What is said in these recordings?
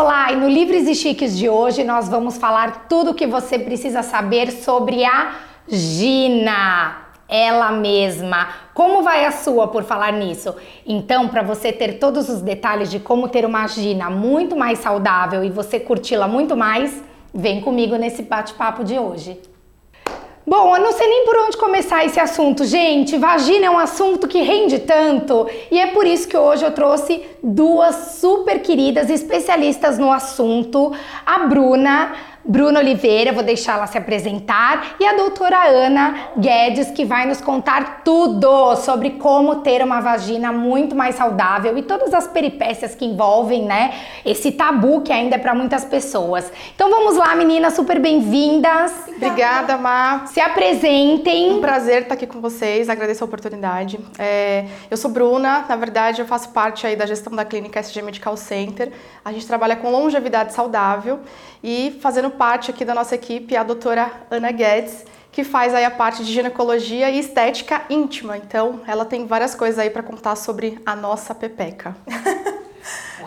Olá, e no Livres e Chiques de hoje nós vamos falar tudo o que você precisa saber sobre a Gina, ela mesma. Como vai a sua por falar nisso? Então, para você ter todos os detalhes de como ter uma Gina muito mais saudável e você curti-la muito mais, vem comigo nesse bate-papo de hoje. Bom, eu não sei nem por onde começar esse assunto, gente. Vagina é um assunto que rende tanto e é por isso que hoje eu trouxe duas super queridas especialistas no assunto, a Bruna Bruna Oliveira, vou deixar ela se apresentar, e a doutora Ana Guedes, que vai nos contar tudo sobre como ter uma vagina muito mais saudável e todas as peripécias que envolvem, né, esse tabu que ainda é para muitas pessoas. Então vamos lá, meninas, super bem-vindas. Obrigada, Má. Se apresentem. Um prazer estar aqui com vocês, agradeço a oportunidade. É, eu sou Bruna, na verdade eu faço parte aí da gestão da clínica SG Medical Center. A gente trabalha com longevidade saudável e fazendo parte aqui da nossa equipe a doutora Ana Guedes, que faz aí a parte de ginecologia e estética íntima. Então, ela tem várias coisas aí para contar sobre a nossa pepeca.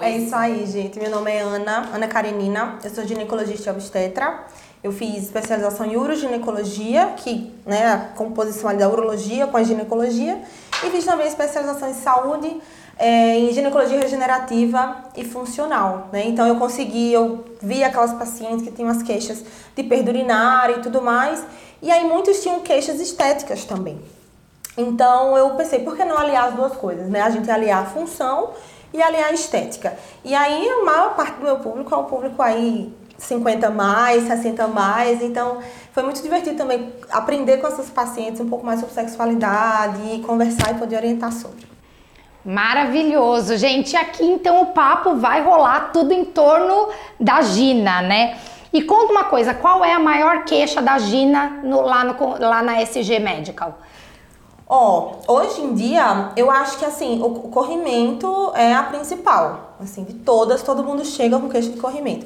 é isso aí, gente. Meu nome é Ana, Ana Karenina. Eu sou ginecologista e obstetra. Eu fiz especialização em uroginecologia, que né, a composição da urologia com a ginecologia, e fiz também especialização em saúde é, em ginecologia regenerativa e funcional, né? Então eu consegui, eu vi aquelas pacientes que tinham as queixas de perda urinária e tudo mais, e aí muitos tinham queixas estéticas também. Então eu pensei, por que não aliar as duas coisas, né? A gente aliar a função e aliar a estética. E aí a maior parte do meu público é o público aí 50 mais, 60 mais, então foi muito divertido também aprender com essas pacientes um pouco mais sobre sexualidade conversar e poder orientar sobre. Maravilhoso, gente. Aqui então o papo vai rolar tudo em torno da Gina, né? E conta uma coisa, qual é a maior queixa da Gina no, lá, no, lá na SG Medical? Ó, oh, hoje em dia, eu acho que assim, o corrimento é a principal. Assim, de todas, todo mundo chega com queixa de corrimento.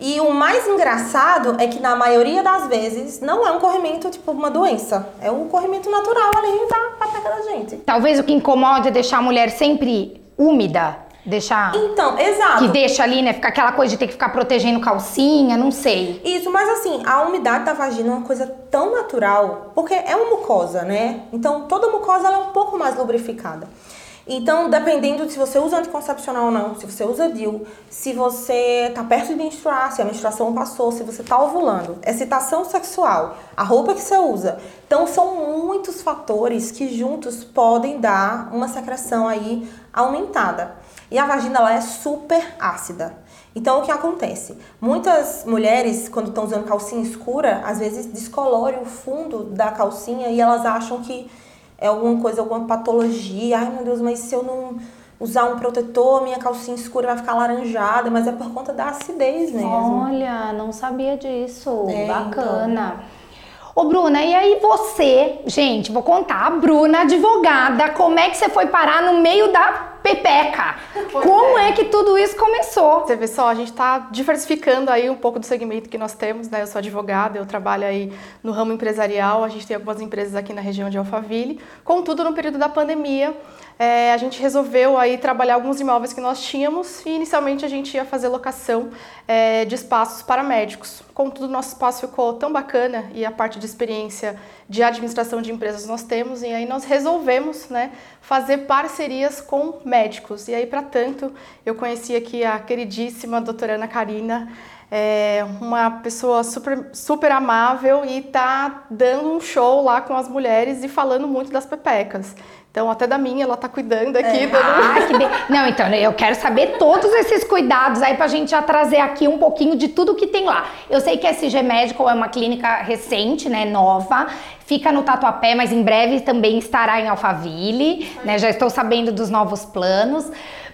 E o mais engraçado é que na maioria das vezes não é um corrimento tipo uma doença, é um corrimento natural ali da pateca da gente. Talvez o que incomoda é deixar a mulher sempre úmida, deixar Então, exato. Que deixa ali, né, ficar aquela coisa de ter que ficar protegendo calcinha, não sei. Isso, mas assim, a umidade da vagina é uma coisa tão natural, porque é uma mucosa, né? Então, toda mucosa ela é um pouco mais lubrificada. Então, dependendo de se você usa anticoncepcional ou não, se você usa DIU, se você tá perto de menstruar, se a menstruação passou, se você tá ovulando, excitação sexual, a roupa que você usa. Então, são muitos fatores que juntos podem dar uma secreção aí aumentada. E a vagina ela é super ácida. Então, o que acontece? Muitas mulheres, quando estão usando calcinha escura, às vezes descolorem o fundo da calcinha e elas acham que é alguma coisa, alguma patologia. Ai meu Deus, mas se eu não usar um protetor, minha calcinha escura vai ficar laranjada, mas é por conta da acidez mesmo. Olha, não sabia disso. É, Bacana. Então. Ô, Bruna, e aí você, gente, vou contar, a Bruna, advogada, como é que você foi parar no meio da pepeca. Pois Como é. é. que tudo isso começou? Você vê só, a gente está diversificando aí um pouco do segmento que nós temos, né? Eu sou advogada, eu trabalho aí no ramo empresarial, a gente tem algumas empresas aqui na região de Alphaville. Contudo, no período da pandemia, é, a gente resolveu aí trabalhar alguns imóveis que nós tínhamos e inicialmente a gente ia fazer locação é, de espaços para médicos. Contudo, nosso espaço ficou tão bacana e a parte de experiência de administração de empresas nós temos e aí nós resolvemos né, fazer parcerias com médicos. E aí, para tanto, eu conheci aqui a queridíssima doutora Ana Karina, é uma pessoa super, super amável e tá dando um show lá com as mulheres e falando muito das pepecas. Então, até da minha, ela tá cuidando aqui. É. Dando... Ah, que de... Não, então, eu quero saber todos esses cuidados aí pra gente já trazer aqui um pouquinho de tudo que tem lá. Eu sei que a SG Medical é uma clínica recente, né, nova, fica no Tatuapé, mas em breve também estará em Alphaville, né, já estou sabendo dos novos planos.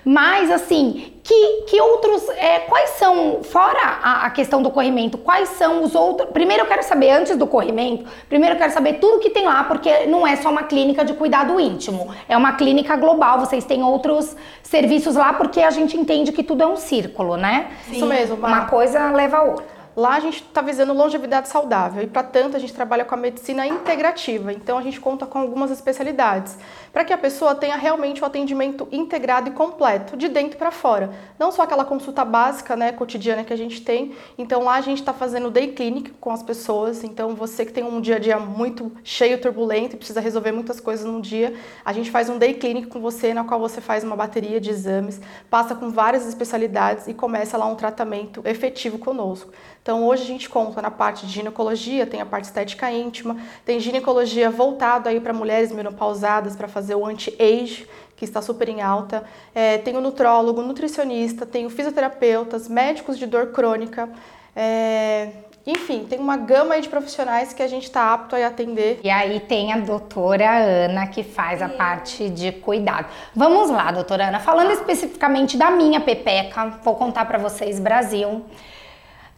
Mas, assim, que, que outros. É, quais são, fora a, a, questão do corrimento, quais são os outros. Primeiro eu quero saber, antes do corrimento, primeiro eu quero saber tudo que tem lá, porque não é só uma clínica de cuidado íntimo, é uma clínica global. Vocês têm outros serviços lá, porque a gente entende que tudo é um círculo, né? Sim. Isso mesmo. Uma coisa leva a outra. Lá a gente está visando longevidade saudável e, para tanto, a gente trabalha com a medicina integrativa. Então, a gente conta com algumas especialidades para que a pessoa tenha realmente o um atendimento integrado e completo, de dentro para fora. Não só aquela consulta básica, né, cotidiana que a gente tem. Então, lá a gente está fazendo day clinic com as pessoas. Então, você que tem um dia a dia muito cheio, turbulento e precisa resolver muitas coisas num dia, a gente faz um day clinic com você, na qual você faz uma bateria de exames, passa com várias especialidades e começa lá um tratamento efetivo conosco. Então, hoje a gente conta na parte de ginecologia, tem a parte estética íntima, tem ginecologia voltado aí para mulheres menopausadas para fazer o anti-age, que está super em alta. É, tem o nutrólogo, nutricionista, tem o fisioterapeutas, médicos de dor crônica. É, enfim, tem uma gama de profissionais que a gente está apto a atender. E aí tem a doutora Ana que faz a parte de cuidado. Vamos lá, doutora Ana. Falando especificamente da minha pepeca, vou contar para vocês, Brasil.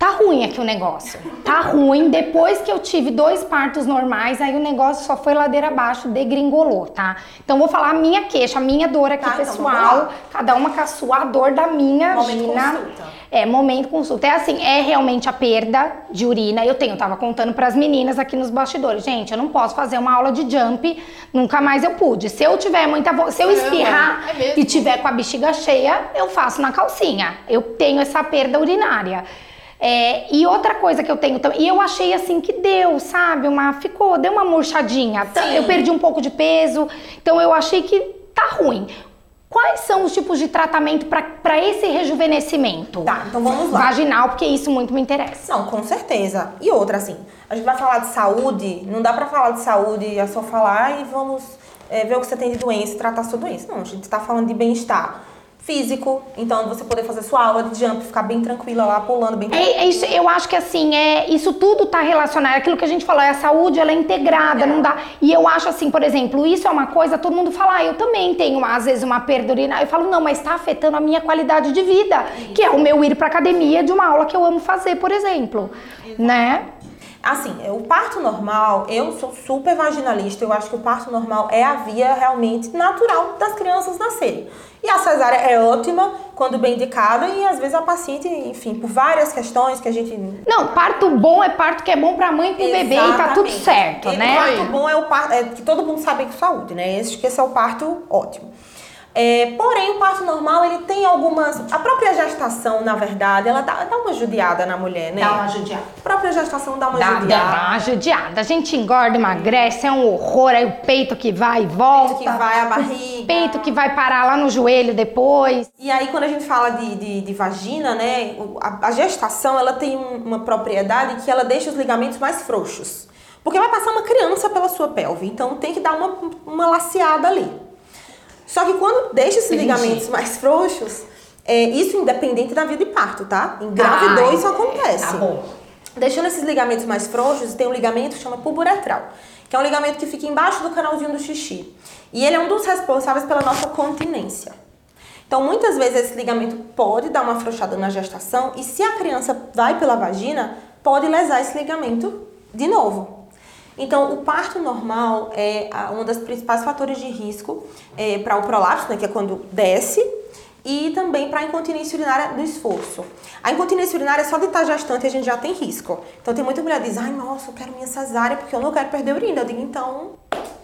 Tá ruim aqui o negócio. Tá ruim. Depois que eu tive dois partos normais, aí o negócio só foi ladeira abaixo, degringolou, tá? Então vou falar a minha queixa, a minha dor aqui, tá, pessoal. Então cada uma com a sua dor da minha momento Gina. Consulta. É, momento consulta. É assim, é realmente a perda de urina. Eu tenho, eu tava contando para as meninas aqui nos bastidores. Gente, eu não posso fazer uma aula de jump, nunca mais eu pude. Se eu tiver muita se eu espirrar é e tiver com a bexiga cheia, eu faço na calcinha. Eu tenho essa perda urinária. É, e outra coisa que eu tenho também, e eu achei assim que deu, sabe? Uma ficou, deu uma murchadinha. Sim. Eu perdi um pouco de peso, então eu achei que tá ruim. Quais são os tipos de tratamento para esse rejuvenescimento? Tá, então vamos lá. Vaginal, porque isso muito me interessa. Não, com certeza. E outra, assim, a gente vai falar de saúde, não dá para falar de saúde, é só falar e vamos é, ver o que você tem de doença e tratar a sua doença. Não, a gente está falando de bem-estar físico, então você poder fazer sua aula de jump, ficar bem tranquila lá, pulando bem é, é isso, Eu acho que assim, é, isso tudo tá relacionado, aquilo que a gente falou, é a saúde, ela é integrada, é. não dá. E eu acho assim, por exemplo, isso é uma coisa, todo mundo fala, ah, eu também tenho às vezes uma perda urinária. Eu falo, não, mas está afetando a minha qualidade de vida, isso. que é o meu ir pra academia de uma aula que eu amo fazer, por exemplo, Exato. né? Assim, o parto normal, eu sou super vaginalista, eu acho que o parto normal é a via realmente natural das crianças nascerem. E a cesárea é ótima quando bem indicada e às vezes a paciente, enfim, por várias questões que a gente. Não, parto bom é parto que é bom pra mãe e pro Exatamente. bebê e tá tudo certo, e né? Parto bom é o parto, é que todo mundo sabe que saúde, né? Esse, que esse é o parto ótimo. É, porém, o parto normal, ele tem algumas... A própria gestação, na verdade, ela dá, dá uma judiada na mulher, né? Dá uma judiada. A própria gestação dá uma dá, judiada. Dá uma judiada. A gente engorda, emagrece, é um horror. Aí o peito que vai e volta. O peito que vai, a barriga. peito que vai parar lá no joelho depois. E aí, quando a gente fala de, de, de vagina, né? A, a, gestação, ela tem uma propriedade que ela deixa os ligamentos mais frouxos. Porque vai passar uma criança pela sua pelve. Então, tem que dar uma, uma laceada ali. Só que quando deixa esses Entendi. ligamentos mais frouxos, é, isso independente da vida de parto, tá? Em grávida ah, isso acontece. Tá bom. Deixando esses ligamentos mais frouxos, tem um ligamento que chama puburetral, que é um ligamento que fica embaixo do canalzinho do xixi. E ele é um dos responsáveis pela nossa continência. Então, muitas vezes esse ligamento pode dar uma afrouxada na gestação e se a criança vai pela vagina, pode lesar esse ligamento de novo. Então, o parto normal é um dos principais fatores de risco é, para o prolapso, né, que é quando desce, e também para a incontinência urinária do esforço. A incontinência urinária, só de estar gestante, a gente já tem risco. Então, tem muita mulher que diz, ai, nossa, eu quero minha cesárea porque eu não quero perder urina. Eu digo, então...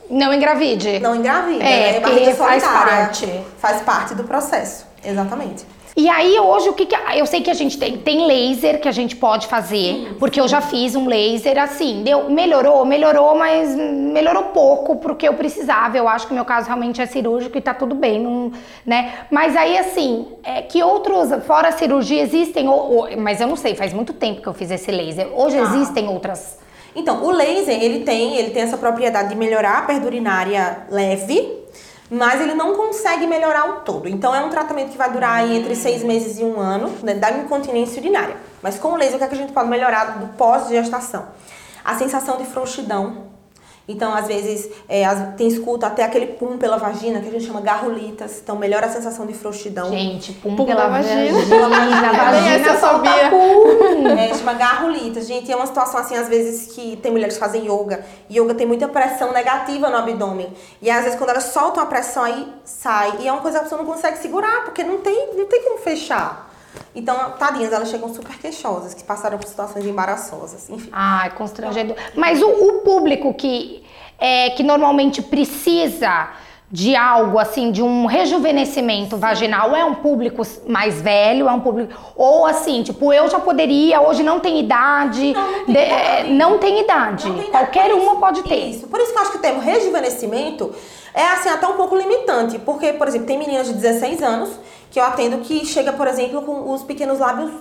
Não engravide. Não engravide. É, né? porque faz parte. Faz parte do processo, exatamente. E aí hoje o que, que eu sei que a gente tem tem laser que a gente pode fazer, sim, porque sim. eu já fiz um laser assim, deu melhorou, melhorou, mas melhorou pouco porque eu precisava. Eu acho que o meu caso realmente é cirúrgico e tá tudo bem, não, né? Mas aí assim, é, que outros fora a cirurgia existem, ou, ou, mas eu não sei, faz muito tempo que eu fiz esse laser. Hoje ah. existem outras então, o laser, ele tem, ele tem essa propriedade de melhorar a perda urinária leve, mas ele não consegue melhorar o todo. Então é um tratamento que vai durar aí entre seis meses e um ano, né, da incontinência urinária. Mas com o laser, o que, é que a gente pode melhorar do pós-gestação? A sensação de frouxidão, então, às vezes, é, tem escuta até aquele pum pela vagina, que a gente chama garrulitas. Então, melhora a sensação de frouxidão. Gente, pum, pum pela vagina. vagina. Pela vagina, vagina sabia. Pum. É, chama garrulitas. Gente, é uma situação assim, às vezes, que tem mulheres que fazem yoga. Yoga tem muita pressão negativa no abdômen. E às vezes, quando elas soltam a pressão, aí sai. E é uma coisa que a pessoa não consegue segurar, porque não tem, não tem como fechar. Então, tadinhas, elas chegam super queixosas, que passaram por situações embaraçosas, enfim. Ai, constrangedor. Mas o, o público que, é, que normalmente precisa de algo assim, de um rejuvenescimento vaginal, é um público mais velho, é um público. Ou assim, tipo, eu já poderia, hoje não tem idade. Não, não tem de- idade. não tem idade. Não tem Qualquer uma pode ter. Isso. Por isso que eu acho que o termo rejuvenescimento é assim até um pouco limitante, porque, por exemplo, tem meninas de 16 anos que eu atendo que chega, por exemplo, com os pequenos lábios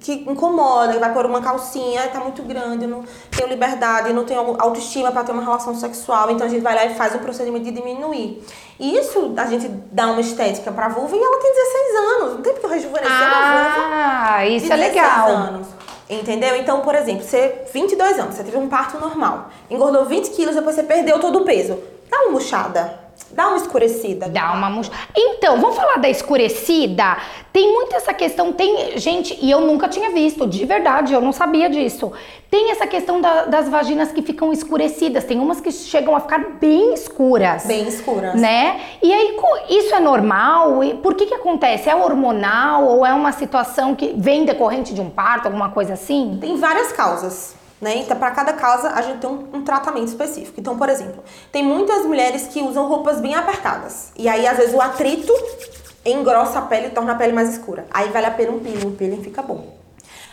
que incomoda, vai por uma calcinha, tá muito grande, não tenho liberdade, não tenho autoestima para ter uma relação sexual, então a gente vai lá e faz um procedimento de diminuir. E isso a gente dá uma estética pra vulva e ela tem 16 anos, não tem porque rejuvenescer uma vulva Ah, isso é 16 legal. anos. Entendeu? Então, por exemplo, você, 22 anos, você teve um parto normal, engordou 20 quilos, depois você perdeu todo o peso. Dá uma murchada, dá uma escurecida. Dá uma murcha. Então, vamos falar da escurecida? Tem muito essa questão, tem gente, e eu nunca tinha visto, de verdade, eu não sabia disso. Tem essa questão da- das vaginas que ficam escurecidas, tem umas que chegam a ficar bem escuras. Bem escuras. Né? E aí, isso é normal? E por que que acontece? É hormonal ou é uma situação que vem decorrente de um parto, alguma coisa assim? Tem várias causas. Né? Então, para cada causa, a gente tem um, um tratamento específico. Então, por exemplo, tem muitas mulheres que usam roupas bem apertadas. E aí, às vezes, o atrito engrossa a pele e torna a pele mais escura. Aí vale a pena um peeling, o peeling fica bom.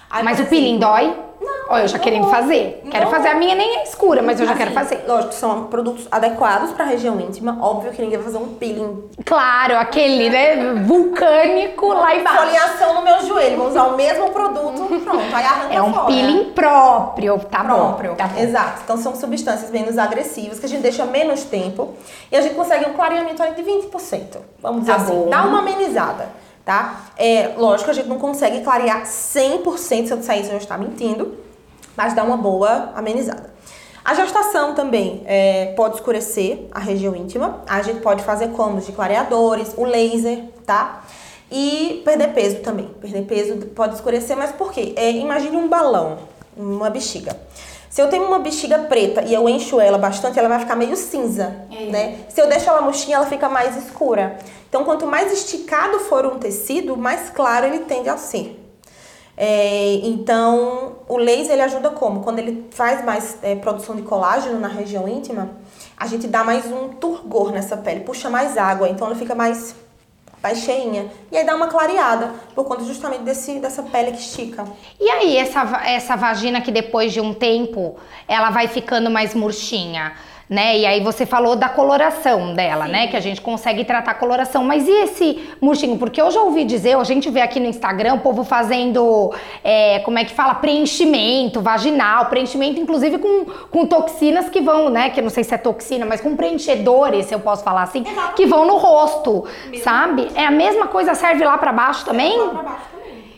Aí, Mas o peeling dói? Não, Ó, eu já não querendo fazer. Não Quero fazer. A minha nem é escura, mas eu já quero Assim, fazer. Lógico, são produtos adequados para a região íntima. Óbvio que ninguém vai fazer um peeling. Claro, aquele, né, vulcânico lá embaixo. Foliação no meu joelho. Vou usar o mesmo produto. Pronto, aí arranca É um fora. peeling próprio, tá próprio. bom. Tá bom. Exato. Então são substâncias menos agressivas que a gente deixa menos tempo e a gente consegue um clareamento de 20%. Vamos dizer Tá assim, bom. dá uma amenizada, tá? É, lógico, a gente não consegue clarear 100%, se eu disser isso eu estar mentindo, mas dá uma boa amenizada. A gestação também é, pode escurecer a região íntima. A gente pode fazer combos de clareadores, o laser, tá? E perder peso também. Perder peso pode escurecer, mas por quê? É, imagine um balão, uma bexiga. Se eu tenho uma bexiga preta e eu encho ela bastante, ela vai ficar meio cinza, né? Se eu deixo ela murchinha, ela fica mais escura. Então, quanto mais esticado for um tecido, mais claro ele tende a ser. É, então, o laser ele ajuda como? Quando ele faz mais é, produção de colágeno na região íntima, a gente dá mais um turgor nessa pele, puxa mais água, então ela fica mais, mais cheinha. E aí dá uma clareada, por conta justamente desse, dessa pele que estica. E aí, essa, essa vagina que depois de um tempo ela vai ficando mais murchinha, né? E aí você falou da coloração dela, né? Que a gente consegue tratar a coloração. Mas e esse murchinho? Porque eu já ouvi dizer, a gente vê aqui no Instagram o povo fazendo, é, como é que fala? Preenchimento vaginal, preenchimento inclusive com, com toxinas que vão, né? Que eu não sei se é toxina, mas com preenchedores, se eu posso falar assim, que vão no rosto, sabe? É a mesma coisa, serve lá pra baixo também?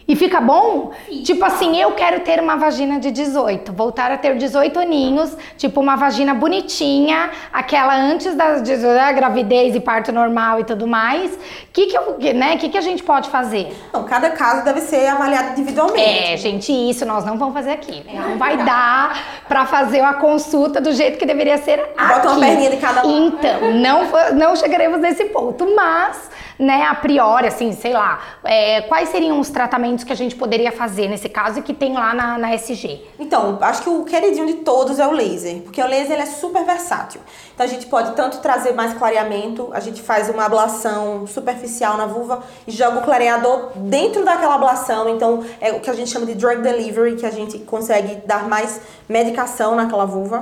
E fica bom? Tipo assim, eu quero ter uma vagina de 18, voltar a ter 18 aninhos, tipo uma vagina bonitinha, aquela antes da, da gravidez e parto normal e tudo mais. Que que, eu, né, que que a gente pode fazer? Então, cada caso deve ser avaliado individualmente. É, gente, isso nós não vamos fazer aqui. Não vai dar pra fazer uma consulta do jeito que deveria ser aqui. Bota uma perninha de cada lado. Então, não, não chegaremos nesse ponto, mas, né, a priori, assim, sei lá, é, quais seriam os tratamentos que a gente poderia fazer nesse caso e que tem lá na, na SG? Então, acho que o queridinho de todos é o laser, porque o laser ele é super versátil. Então a gente pode tanto trazer mais clareamento, a gente faz uma ablação superficial na vulva e joga o clareador dentro daquela ablação. Então é o que a gente chama de drug delivery, que a gente consegue dar mais medicação naquela vulva.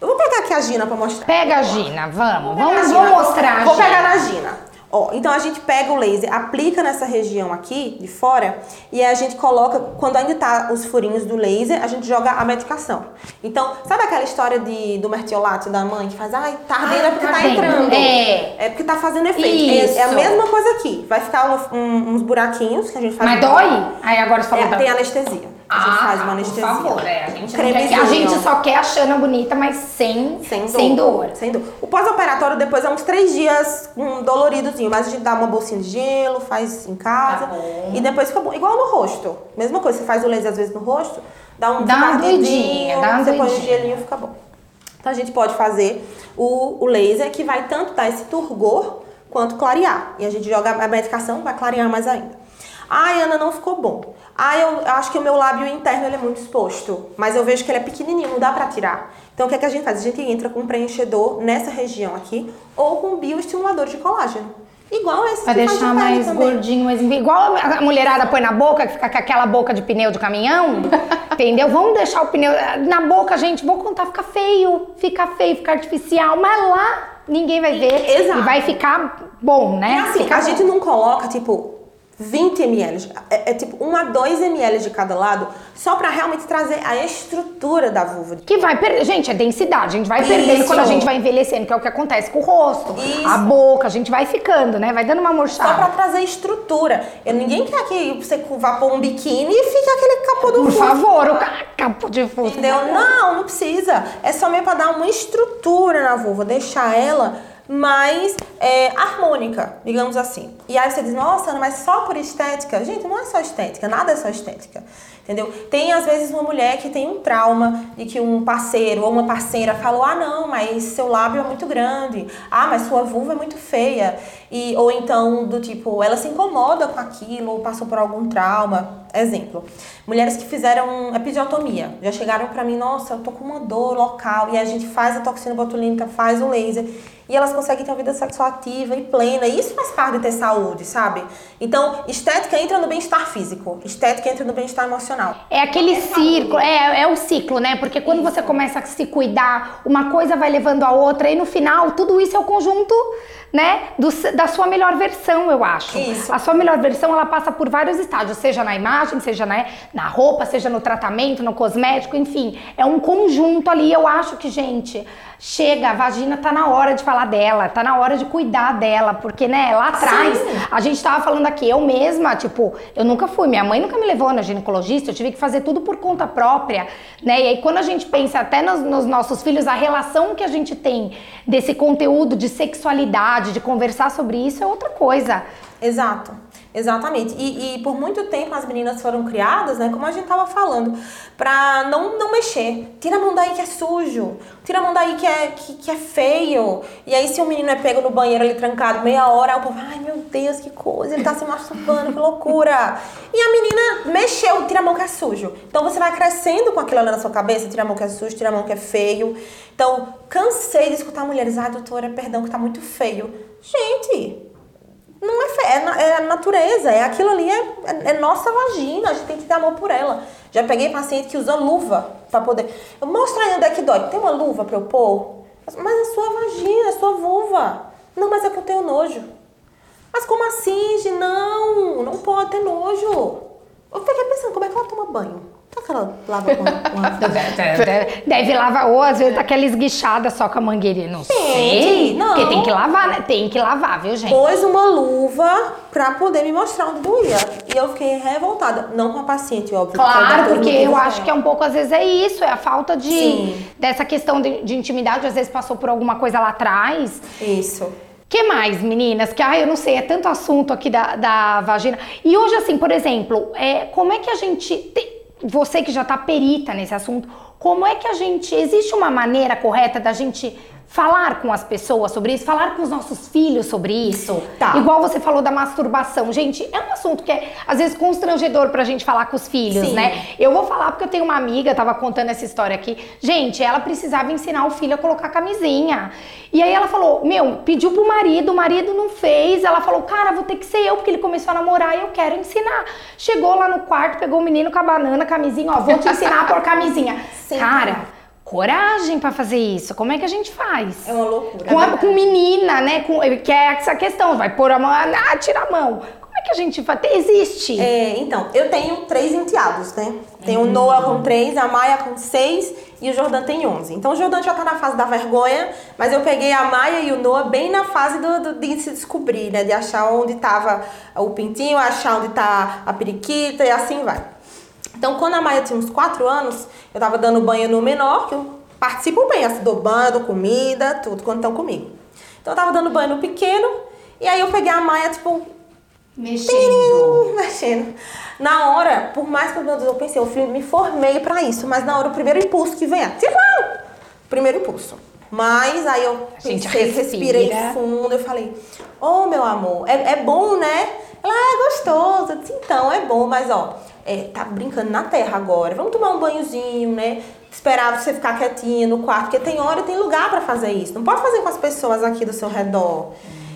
Eu vou pegar aqui a Gina pra mostrar. Pega a Gina, vamos, vamos, vamos mostrar. Vou pegar na Gina. Ó, então a gente pega o laser, aplica nessa região aqui de fora e aí a gente coloca, quando ainda tá os furinhos do laser, a gente joga a medicação. Então, sabe aquela história de, do mertiolato da mãe que faz, ai, tá ardendo é porque tá tá, entrando. É. É porque tá fazendo efeito. É- É, a mesma coisa aqui. Vai ficar um- um- uns buraquinhos que a gente faz. Mas dói? Aí agora você falou É, tem anestesia. A gente faz uma anestesia. Ah, Por favor, é, a gente, Um quer que- a gente só quer a Xana bonita, mas sem, Sem dor. sem dor. Sem dor. O pós-operatório depois é uns três dias um doloridozinho, mas a gente dá uma bolsinha de gelo, faz em casa bom. e depois fica bom. Igual no rosto. Mesma coisa, você faz o laser às vezes no rosto, dá um Dá uma doidinha, dá uma você põe o doidinha. gelinho fica bom. Então a gente pode fazer o, o laser que vai tanto dar esse turgor quanto clarear. E a gente joga a medicação, vai clarear mais ainda. Ai, Ana, não ficou bom. Ai, eu acho que o meu lábio interno ele é muito exposto, mas eu vejo que ele é pequenininho, não dá pra tirar. Então, o que, é que a gente faz? A gente entra com um preenchedor nessa região aqui ou com um bioestimulador de colágeno. Igual esse Pra deixar mais também. gordinho, mais igual a mulherada põe na boca, que fica com aquela boca de pneu de caminhão. entendeu? Vamos deixar o pneu na boca, gente. Vou contar, fica feio, fica feio, fica artificial, mas lá ninguém vai ver Exato. e vai ficar bom, né? E assim, Fica a bom. gente não coloca, tipo, 20 ml. É, é tipo 1 a 2 ml de cada lado, só pra realmente trazer a estrutura da vulva. Que vai perder. Gente, é densidade. A gente vai Isso. perdendo quando a gente vai envelhecendo, que é o que acontece com o rosto, Isso. a boca, a gente vai ficando, né? Vai dando uma Só murchada. pra trazer estrutura. E ninguém quer que você vá pôr um biquíni e fique aquele capô do Por fundo. favor, o ca- capo de fundo. Entendeu? Não, não precisa. É só mesmo pra dar uma estrutura na vulva, deixar ela mais é, harmônica, digamos assim. E aí você diz, nossa, mas só por estética? Gente, não é só estética, nada é só estética. Entendeu? Tem às vezes uma mulher que tem um trauma de que um parceiro ou uma parceira falou: ah, não, mas seu lábio é muito grande, ah, mas sua vulva é muito feia. E, ou então, do tipo, ela se incomoda com aquilo ou passou por algum trauma. Exemplo, mulheres que fizeram episiotomia já chegaram pra mim: nossa, eu tô com uma dor local, e a gente faz a toxina botulínica, faz o laser. E elas conseguem ter uma vida sexual ativa e plena. E isso faz parte de ter saúde, sabe? Então, estética entra no bem-estar físico. Estética entra no bem-estar emocional. É aquele círculo, é, é o ciclo, né? Porque quando você começa a se cuidar, uma coisa vai levando a outra, e no final, tudo isso é o conjunto, né? do- da sua melhor versão, eu acho. Isso. A sua melhor versão, ela passa por vários estágios, seja na imagem, seja né, na roupa, seja no tratamento, no cosmético, enfim. É um conjunto ali, eu acho que, gente, chega, a vagina tá na hora de falar dela, tá na hora de cuidar dela, porque, né, lá atrás, Sim. a gente tava falando aqui, eu mesma, tipo, eu nunca fui, minha mãe nunca me levou na ginecologista, eu tive que fazer tudo por conta própria, né? E aí quando a gente pensa até nos, nos nossos filhos, a relação que a gente tem desse conteúdo de sexualidade, de conversar sobre isso é outra coisa. Exato, exatamente. E, e por muito tempo as meninas foram criadas, né, como a gente tava falando, pra não, não mexer. Tira a mão daí que é sujo, tira a mão daí que é, que, que é feio. E aí se o menino é pego no banheiro ali trancado meia hora, o povo, ai meu Deus, que coisa, ele tá se masturbando, que loucura. E a menina mexeu, tira a mão que é sujo. Então você vai crescendo com aquilo ali na sua cabeça, tira a mão que é sujo, tira a mão que é feio. Então, cansei de escutar mulheres, ah, doutora, perdão que tá muito feio. Gente, não é fé, é, é a natureza, é aquilo ali, é, é, é nossa vagina, a gente tem que ter amor por ela. Já peguei paciente que usa luva pra poder. Eu mostro aí onde é que dói. Tem uma luva pra eu pôr? Mas é sua vagina, é sua vulva. Não, mas é que eu tenho nojo. Mas como assim, gente? Não, não pode ter nojo. Eu fiquei pensando, como é que ela toma banho? Será que ela lava com com a... Deve lavar, ou às vezes daquela esguichada só com a mangueirinha, não sei. Gente, não. Porque tem que lavar, né? Tem que lavar, viu, gente? pôs uma luva pra poder me mostrar onde doía. E eu fiquei revoltada. Não com a paciente, óbvio. Claro, porque eu acho que é um pouco, às vezes, é isso, é a falta de Sim. dessa questão de, de intimidade, às vezes passou por alguma coisa lá atrás. Isso. que mais, meninas? Que, ai, eu não sei, é tanto assunto aqui da, da vagina. E hoje, assim, por exemplo, é, como é que a gente. tem- você que já tá perita nesse assunto, como é que a gente. Existe uma maneira correta da gente falar com as pessoas sobre isso, falar com os nossos filhos sobre isso? Tá. Igual você falou da masturbação. Gente, é um assunto que é, às vezes, constrangedor pra gente falar com os filhos, Sim. né? Eu vou falar porque eu tenho uma amiga, tava contando essa história aqui. Gente, ela precisava ensinar o filho a colocar camisinha. E aí ela falou: Meu, pediu pro marido, o marido não fez. Ela falou: Cara, vou ter que ser eu, porque ele começou a namorar e eu quero ensinar. Chegou lá no quarto, pegou o menino com a banana, camisinha, ó, vou te ensinar a pôr camisinha. Sim. Cara, coragem pra fazer isso. Como é que a gente faz? É uma loucura. Com, a- verdade. com menina, né? Com, que é essa questão, vai pôr a mão, ah, tira a mão. Como é que a gente faz? Existe. É, então, eu tenho três enteados, né? Tenho Uhum. o Noah com três, a Maia com seis e o Jordan tem onze. Então o Jordan já tá na fase da vergonha, mas eu peguei a Maia e o Noah bem na fase do, do- de se descobrir, né? De achar onde tava o pintinho, achar onde tá a periquita e assim vai. Então, quando a Maia tinha uns quatro anos, eu tava dando banho no menor, que eu participo bem, assim, dou banho, dou comida, tudo, quando estão comigo. Então, eu tava dando banho no pequeno, e aí eu peguei a Maia, tipo, Mexendo. mexendo. Na hora, por mais que Deus, eu pensei, eu fui- me formei pra isso, mas na hora o primeiro impulso que vem é, tira a mão! Primeiro impulso. Mas aí eu pensei, respirei fundo, eu falei, ô meu amor, é, é bom, né? Ela é gostoso. Eu disse, então, é bom, mas ó, é, tá brincando na terra agora. Vamos tomar um banhozinho, né? Esperar você ficar quietinha no quarto, porque tem hora e tem lugar para fazer isso. Não pode fazer com as pessoas aqui do seu redor.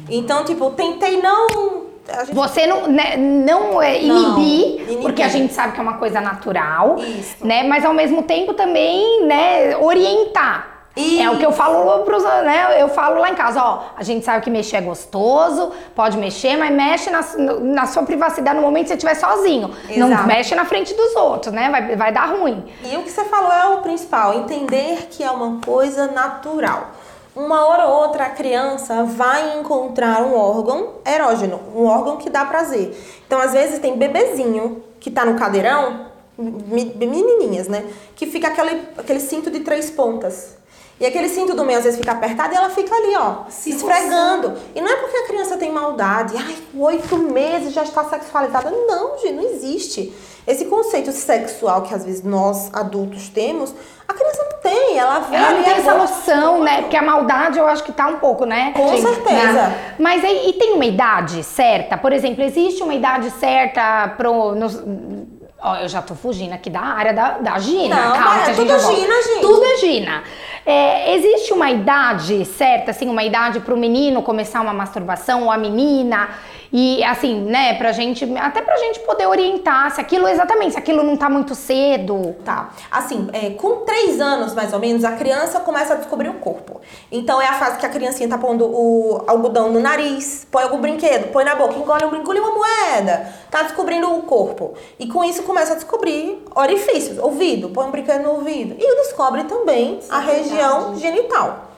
Então, tipo, tentei não Gente... Você não, né, não é inibir, não, porque a gente sabe que é uma coisa natural, Isso. né? Mas ao mesmo tempo também, né, orientar. Isso. É o que eu falo pros, né? Eu falo lá em casa, ó, a gente sabe que mexer é gostoso, pode mexer, mas mexe na, na sua privacidade no momento que você estiver sozinho. Exato. Não mexe na frente dos outros, né? Vai, vai dar ruim. E o que você falou é o principal, entender que é uma coisa natural. Uma hora ou outra a criança vai encontrar um órgão erógeno, um órgão que dá prazer. Então, às vezes, tem bebezinho que tá no cadeirão, menininhas, né? Que fica aquele, aquele cinto de três pontas. E aquele cinto do meio às vezes fica apertado e ela fica ali, ó, se esfregando. E não é porque a criança tem maldade, ai, oito meses já está sexualizada. Não, gente, não existe. Esse conceito sexual que às vezes nós adultos temos, a criança não tem. Ela vê ela não tem essa noção, né? Porque a maldade eu acho que tá um pouco, né? Com gente, certeza. Né? Mas aí, e tem uma idade certa? Por exemplo, existe uma idade certa pro. Ó, eu já tô fugindo aqui da área da, da Gina. Não, Calma, é, tudo Gina, gente. Tudo é Gina. É, existe uma idade certa, assim, uma idade para o menino começar uma masturbação ou a menina? E assim, né, pra gente, até pra gente poder orientar se aquilo, exatamente, se aquilo não tá muito cedo. Tá. Assim, é, com três anos, mais ou menos, a criança começa a descobrir o corpo. Então é a fase que a criancinha tá pondo o algodão no nariz, põe algum brinquedo, põe na boca, engole um engole uma moeda. Tá descobrindo o corpo. E com isso começa a descobrir orifícios, ouvido, põe um brinquedo no ouvido. E descobre também Sim, a região genital.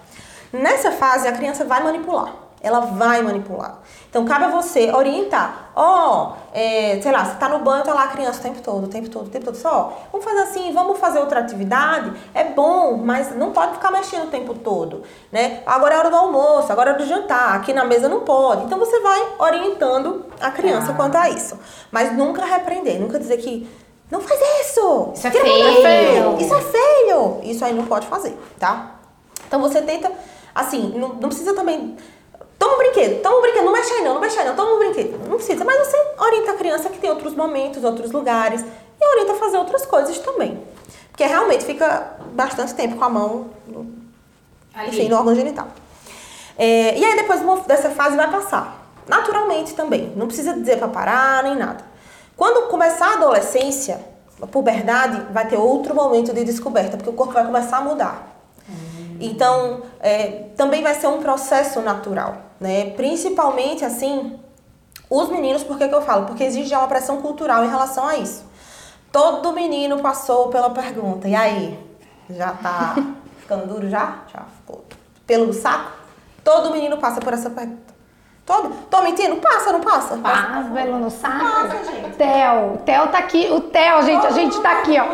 Nessa fase, a criança vai manipular. Ela vai manipular. Então, cabe a você orientar. Ó, oh, é, sei lá, você tá no banho, tá lá a criança o tempo todo, o tempo todo, o tempo todo. Só, vamos fazer assim, vamos fazer outra atividade. É bom, mas não pode ficar mexendo o tempo todo, né? Agora é hora do almoço, agora é hora do jantar, aqui na mesa não pode. Então, você vai orientando a criança ah. quanto a isso. Mas nunca repreender, nunca dizer que não faz isso! Isso é feio. Isso é feio! Isso aí não pode fazer, tá? Então, você tenta, assim, não, não precisa também Toma um brinquedo, toma um brinquedo, não mexe aí não, não mexe aí não, toma um brinquedo. Não precisa, mas você orienta a criança que tem outros momentos, outros lugares e orienta a fazer outras coisas também. Porque realmente fica bastante tempo com a mão no, enfim, no órgão genital. É, e aí depois dessa fase vai passar. Naturalmente também. Não precisa dizer para parar nem nada. Quando começar a adolescência, a puberdade, vai ter outro momento de descoberta, porque o corpo vai começar a mudar. Então, é, também vai ser um processo natural, né? Principalmente, assim, os meninos, por que, que eu falo? Porque existe já uma pressão cultural em relação a isso. Todo menino passou pela pergunta, e aí? Já tá ficando duro já? Já ficou pelo saco? Todo menino passa por essa pergunta. Todo? Tô mentindo? Passa, não passa? Passa, velo no saco. Passa, gente. Theo. O Theo tá aqui. O Theo, gente, a gente tá aqui, ó.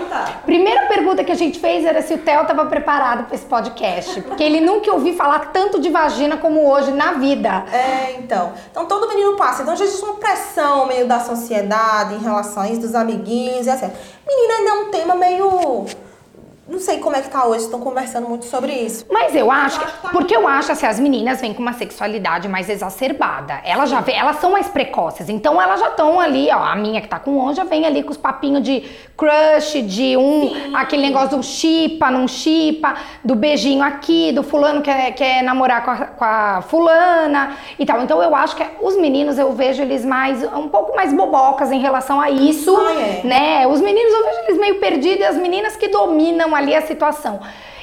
Primeira pergunta que a gente fez era se o Theo tava preparado para esse podcast. Porque ele nunca ouviu falar tanto de vagina como hoje na vida. É, então. Então todo menino passa. Então já existe uma pressão meio da sociedade em relação a isso, dos amiguinhos e assim. Menina ainda é um tema meio não sei como é que tá hoje, estão conversando muito sobre isso. Mas eu acho, que, tá porque eu acho assim, as meninas vêm com uma sexualidade mais exacerbada. Elas já vêm, elas são mais precoces, então elas já estão ali, ó, a minha que tá com 11 já vem ali com os papinhos de crush, de um, Sim. aquele negócio do chipa, não chipa, do beijinho aqui, do fulano que quer, quer namorar com a, com a fulana e tal. Então eu acho que os meninos eu vejo eles mais, um pouco mais bobocas em relação a isso, ah, é. né? Os meninos eu vejo eles meio perdidos e as meninas que dominam ali a situação.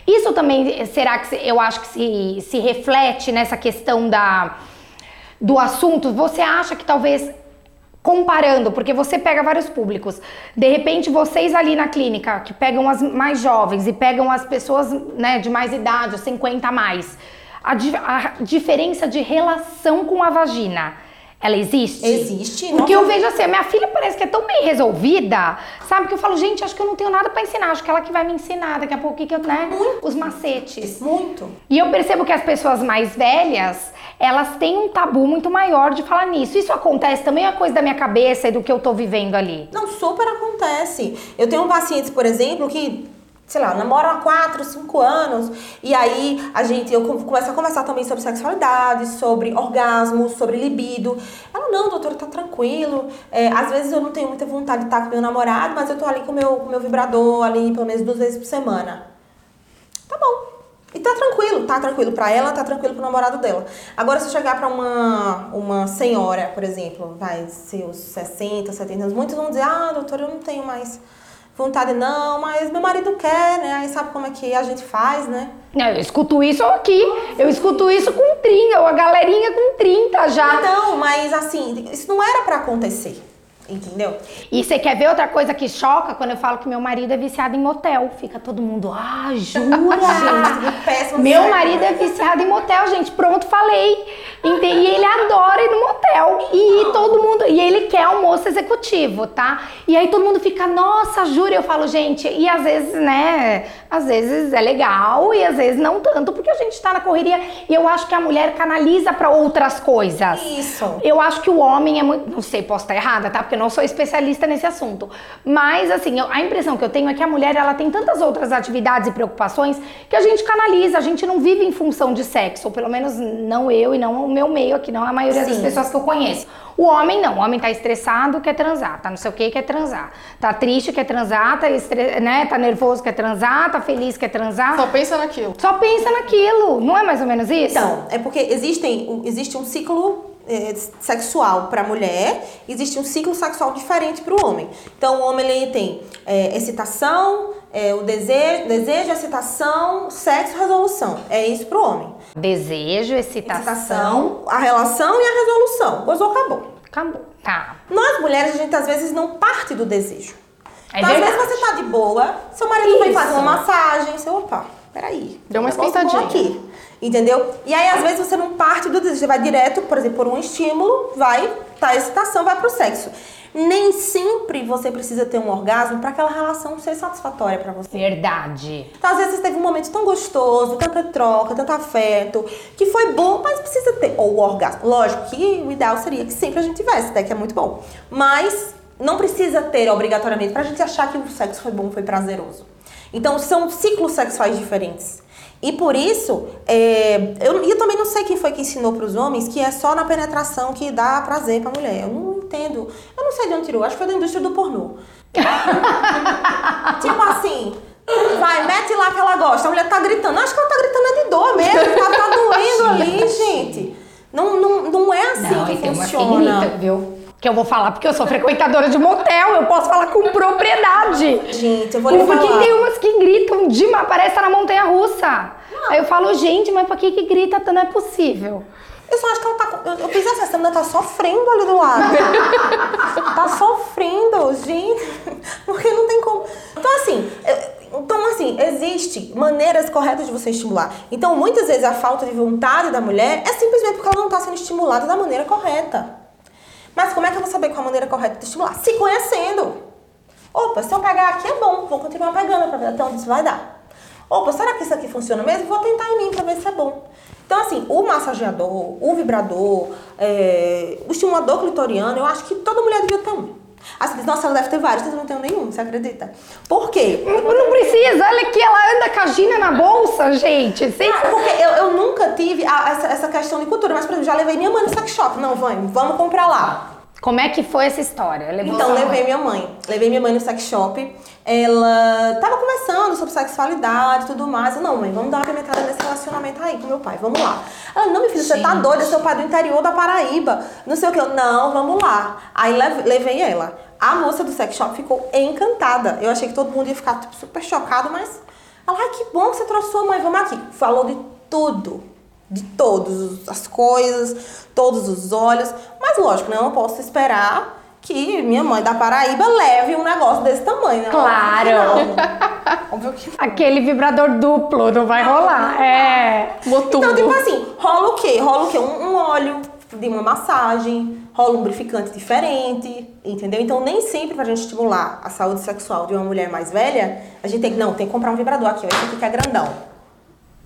Isso também, será que eu acho que se, se reflete nessa questão da, do assunto? Você acha que talvez comparando, porque você pega vários públicos. De repente, vocês ali na clínica, que pegam as mais jovens e pegam as pessoas né, de mais idade, 50 a mais, a, a diferença de relação com a vagina ela existe? Existe. Porque eu vejo assim, a minha filha parece que é tão bem resolvida, sabe? Que eu falo, gente, acho que eu não tenho nada para ensinar, acho que ela que vai me ensinar daqui a pouco, que eu, né? Muito. Os macetes. Muito. E eu percebo que as pessoas mais velhas, elas têm um tabu muito maior de falar nisso. Isso acontece também é coisa da minha cabeça e do que eu tô vivendo ali. Não, super acontece. Eu tenho pacientes, por exemplo, que sei lá, namoram há 4, 5 anos, e aí a gente, eu começo a conversar também sobre sexualidade, sobre orgasmo, sobre libido. Ela não, doutora, tá tranquilo. É, às vezes eu não tenho muita vontade de estar com meu namorado, mas eu tô ali com o meu, com meu vibrador ali pelo menos duas vezes por semana. Tá bom. E tá tranquilo, tá tranquilo pra ela, tá tranquilo pro namorado dela. Agora, se eu chegar pra uma, uma senhora, por exemplo, vai, seus 60, 70 anos, muitos vão dizer, ah, doutora, eu não tenho mais vontade não, mas meu marido quer, né? Aí sabe como é que a gente faz, né? Eu escuto isso aqui, eu escuto isso com 30, ou a galerinha com 30 já. Não, mas assim, isso não era para acontecer. Entendeu? E você quer ver outra coisa que choca? Quando eu falo que meu marido é viciado em motel. Fica todo mundo, ah, jura? gente, péssimo meu marido é viciado em motel, gente. Pronto, falei. E ele adora motel. E todo mundo. E ele quer almoço executivo, tá? E aí todo mundo fica, nossa, jura? Eu falo, gente, e às vezes, né? Às vezes é legal e às vezes não tanto, porque a gente tá na correria. E eu acho que a mulher canaliza para outras coisas. Isso. Eu acho que o homem é muito. Não sei, posso estar errada, tá? Porque eu não sou especialista nesse assunto. Mas, assim, a impressão que eu tenho é que a mulher ela tem tantas outras atividades e preocupações que a gente canaliza, a gente não vive em função de sexo, ou pelo menos não eu e não o meu meio aqui, não a maioria Sim. das pessoas que eu conheço. O homem não, o homem tá estressado, quer transar, tá não sei o que, quer transar. Tá triste, quer transar, tá, estre... né, tá nervoso, quer transar, tá feliz, quer transar. Só pensa naquilo. Só pensa naquilo, não é mais ou menos isso? Então, é porque existem, existe um ciclo sexual para a mulher, existe um ciclo sexual diferente para o homem. Então, o homem ele tem é, excitação, é, o desejo, desejo, excitação, sexo, resolução. É isso para o homem. Desejo, excitação, excitação, a relação e a resolução. Coisou, acabou. Acabou. Tá. Nós mulheres, a gente às vezes não parte do desejo. É então, às vezes você tá de boa, seu marido isso. vem fazer uma massagem, você, opa, peraí. Deu uma esquentadinha. aqui. Entendeu? E aí, às vezes, você não parte do desejo, você vai direto, por exemplo, por um estímulo, vai, tá a excitação, vai pro sexo. Nem sempre você precisa ter um orgasmo para aquela relação ser satisfatória para você. Verdade. Então, às vezes, você teve um momento tão gostoso, tanta troca, tanto afeto, que foi bom, mas precisa ter. Ou o orgasmo. Lógico que o ideal seria que sempre a gente tivesse, né? Que é muito bom. Mas não precisa ter obrigatoriamente pra gente achar que o sexo foi bom, foi prazeroso. Então, são ciclos sexuais diferentes. E por isso, é, eu, eu também não sei quem foi que ensinou para os homens que é só na penetração que dá prazer para a mulher. Eu não entendo. Eu não sei de onde tirou. Acho que foi da indústria do pornô. tipo assim, vai, mete lá que ela gosta. A mulher tá gritando. Acho que ela tá gritando é de dor mesmo. Ela tá doendo ali, gente. Não, não, não é assim não, que funciona. Que grita, viu? Que eu vou falar porque eu sou frequentadora de motel, eu posso falar com propriedade. Gente, eu vou lhe porque falar. tem umas que gritam demais, parece na montanha russa. Não. Aí eu falo, gente, mas pra que que grita? Não é possível. Eu só acho que ela tá. Eu, eu pensei assim, essa menina tá sofrendo ali do lado. tá sofrendo, gente. Porque não tem como. Então, assim. Então, assim, existe maneiras corretas de você estimular. Então, muitas vezes a falta de vontade da mulher é simplesmente porque ela não está sendo estimulada da maneira correta. Mas como é que eu vou saber qual a maneira correta de estimular? Se conhecendo. Opa, se eu pegar aqui é bom, vou continuar pegando para ver até onde isso vai dar. Opa, será que isso aqui funciona mesmo? Vou tentar em mim para ver se é bom. Então, assim, o massageador, o vibrador, é, o estimulador clitoriano, eu acho que toda mulher devia ter um. Assim, nossa, ela deve ter vários, eu não tenho nenhum, você acredita? Por quê? Não, não precisa, olha aqui, ela anda com a Gina na bolsa, gente. Sem... Ah, porque eu, eu nunca tive a, essa, essa questão de cultura, mas, por exemplo, já levei minha mãe no sex shop. Não, vamos, vamos comprar lá. Como é que foi essa história? Levou então, levei minha mãe. Levei minha mãe no sex shop. Ela tava conversando sobre sexualidade e tudo mais. Eu, não, mãe, vamos dar uma pimentada nesse relacionamento aí com meu pai, vamos lá. Ela, não, meu filho, Gente. você tá doida, seu pai do interior da Paraíba. Não sei o que. Eu, não, vamos lá. Aí levei ela. A moça do sex shop ficou encantada. Eu achei que todo mundo ia ficar tipo, super chocado, mas ela, ai, que bom que você trouxe sua mãe, vamos aqui. Falou de tudo de todas as coisas, todos os olhos. Mas lógico, né? Eu não posso esperar que minha mãe da Paraíba leve um negócio desse tamanho, né? Claro! Óbvio que Aquele vibrador duplo não vai rolar. É. Motudo. Então, tipo assim, rola o quê? Rola o quê? Um, um óleo de uma massagem, rola um lubrificante diferente, entendeu? Então, nem sempre pra gente estimular a saúde sexual de uma mulher mais velha, a gente tem que, não, tem que comprar um vibrador aqui, ó, esse aqui que é grandão.